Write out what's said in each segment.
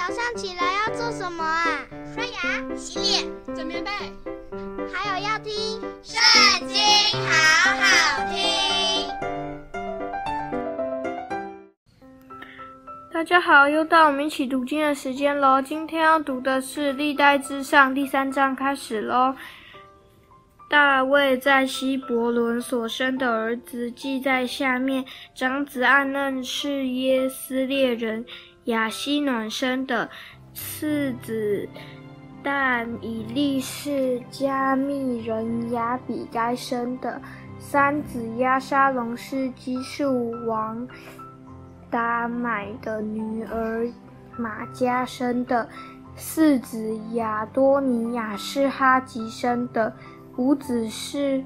早上起来要做什么啊？刷牙、洗脸、整棉被，还有要听《圣经》，好好听。大家好，又到我们一起读经的时间喽。今天要读的是《历代志上》第三章，开始喽。大卫在希伯伦所生的儿子记在下面。长子暗嫩是耶斯列人雅西暖生的，次子但以利是加密人雅比该生的，三子押沙龙是基述王达买的女儿玛加生的，四子亚多尼亚是哈吉生的。五子是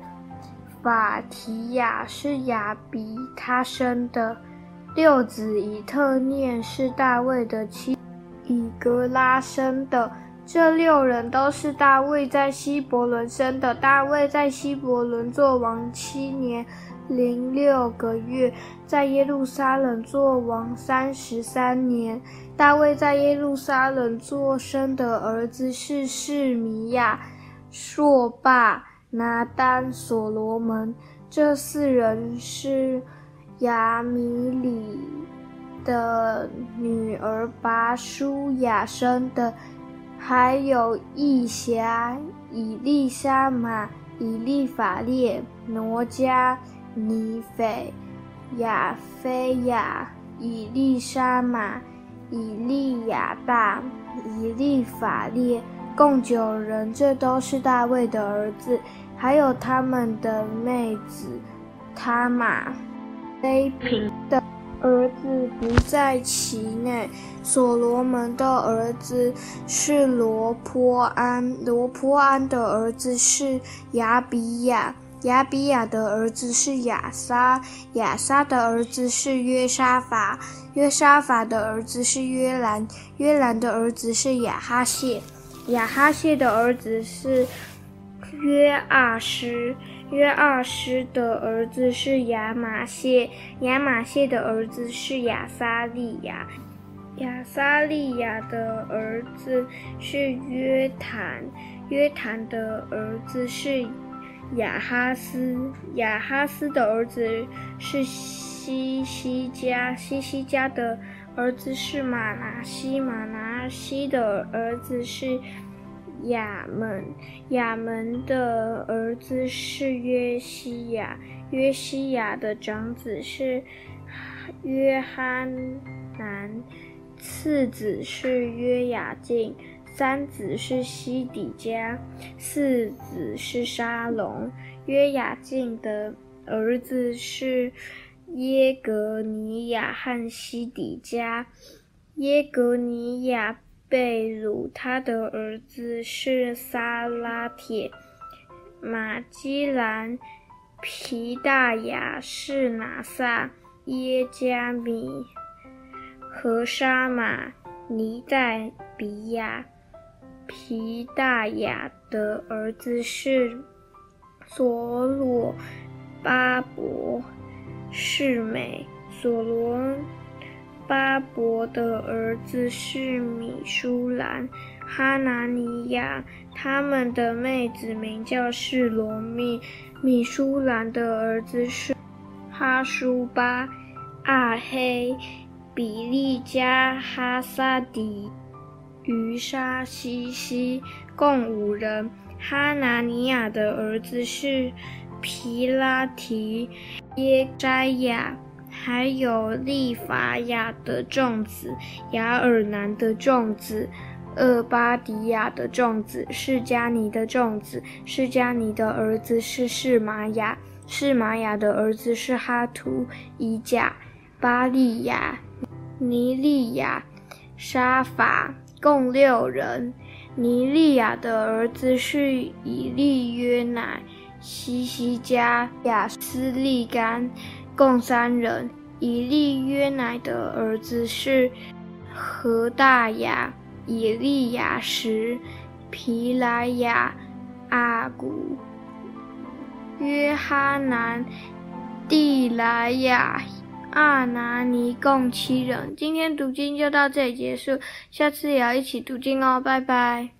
法提亚，是亚比他生的；六子以特念是大卫的妻以格拉生的。这六人都是大卫在希伯仑生的。大卫在希伯仑作王七年零六个月，在耶路撒冷作王三十三年。大卫在耶路撒冷作生的儿子是示米亚。朔霸、拿单、所罗门，这四人是亚米里的女儿拔书雅生的，还有亿辖、以利沙玛、以利法列、挪迦、尼斐、亚非亚、以利沙玛、以利亚大、以利法列。共九人，这都是大卫的儿子，还有他们的妹子他玛。雷平的儿子不在其内。所罗门的儿子是罗波安，罗波安的儿子是亚比亚，亚比亚的儿子是亚撒，亚撒的儿子是约沙法，约沙法的儿子是约兰，约兰的儿子是亚哈谢。亚哈谢的儿子是约阿施，约阿施的儿子是亚玛谢，亚玛谢的儿子是亚撒利雅，亚撒利雅的儿子是约坦，约坦的儿子是亚哈斯，亚哈斯的儿子是西西家，西西家的儿子是玛拿西，玛拿西的儿子是亚门，亚门的儿子是约西亚，约西亚的长子是约哈南，次子是约雅敬，三子是西底家，四子是沙龙。约雅敬的儿子是耶格尼亚和西底家，耶格尼亚。被掳，他的儿子是萨拉铁、马基兰、皮大雅是拿萨、耶加米、和沙玛、尼代比亚。皮大雅的儿子是所罗巴伯、是美索罗。巴伯的儿子是米舒兰、哈拿尼亚，他们的妹子名叫是罗密。米舒兰的儿子是哈舒巴、阿黑、比利加、哈萨迪、于沙西西，共五人。哈拿尼亚的儿子是皮拉提、耶斋亚。还有利法亚的众子，雅尔南的众子，厄巴迪亚的众子，示迦尼的众子，示迦尼的儿子是示玛雅，示玛雅的儿子是哈图以甲，巴利亚，尼利亚，沙法，共六人。尼利亚的儿子是以利约乃，西西加，亚斯利干。共三人，以利约乃的儿子是何大雅、以利亚什、皮莱亚、阿古、约哈南、蒂莱亚、阿拿尼共七人。今天读经就到这里结束，下次也要一起读经哦，拜拜。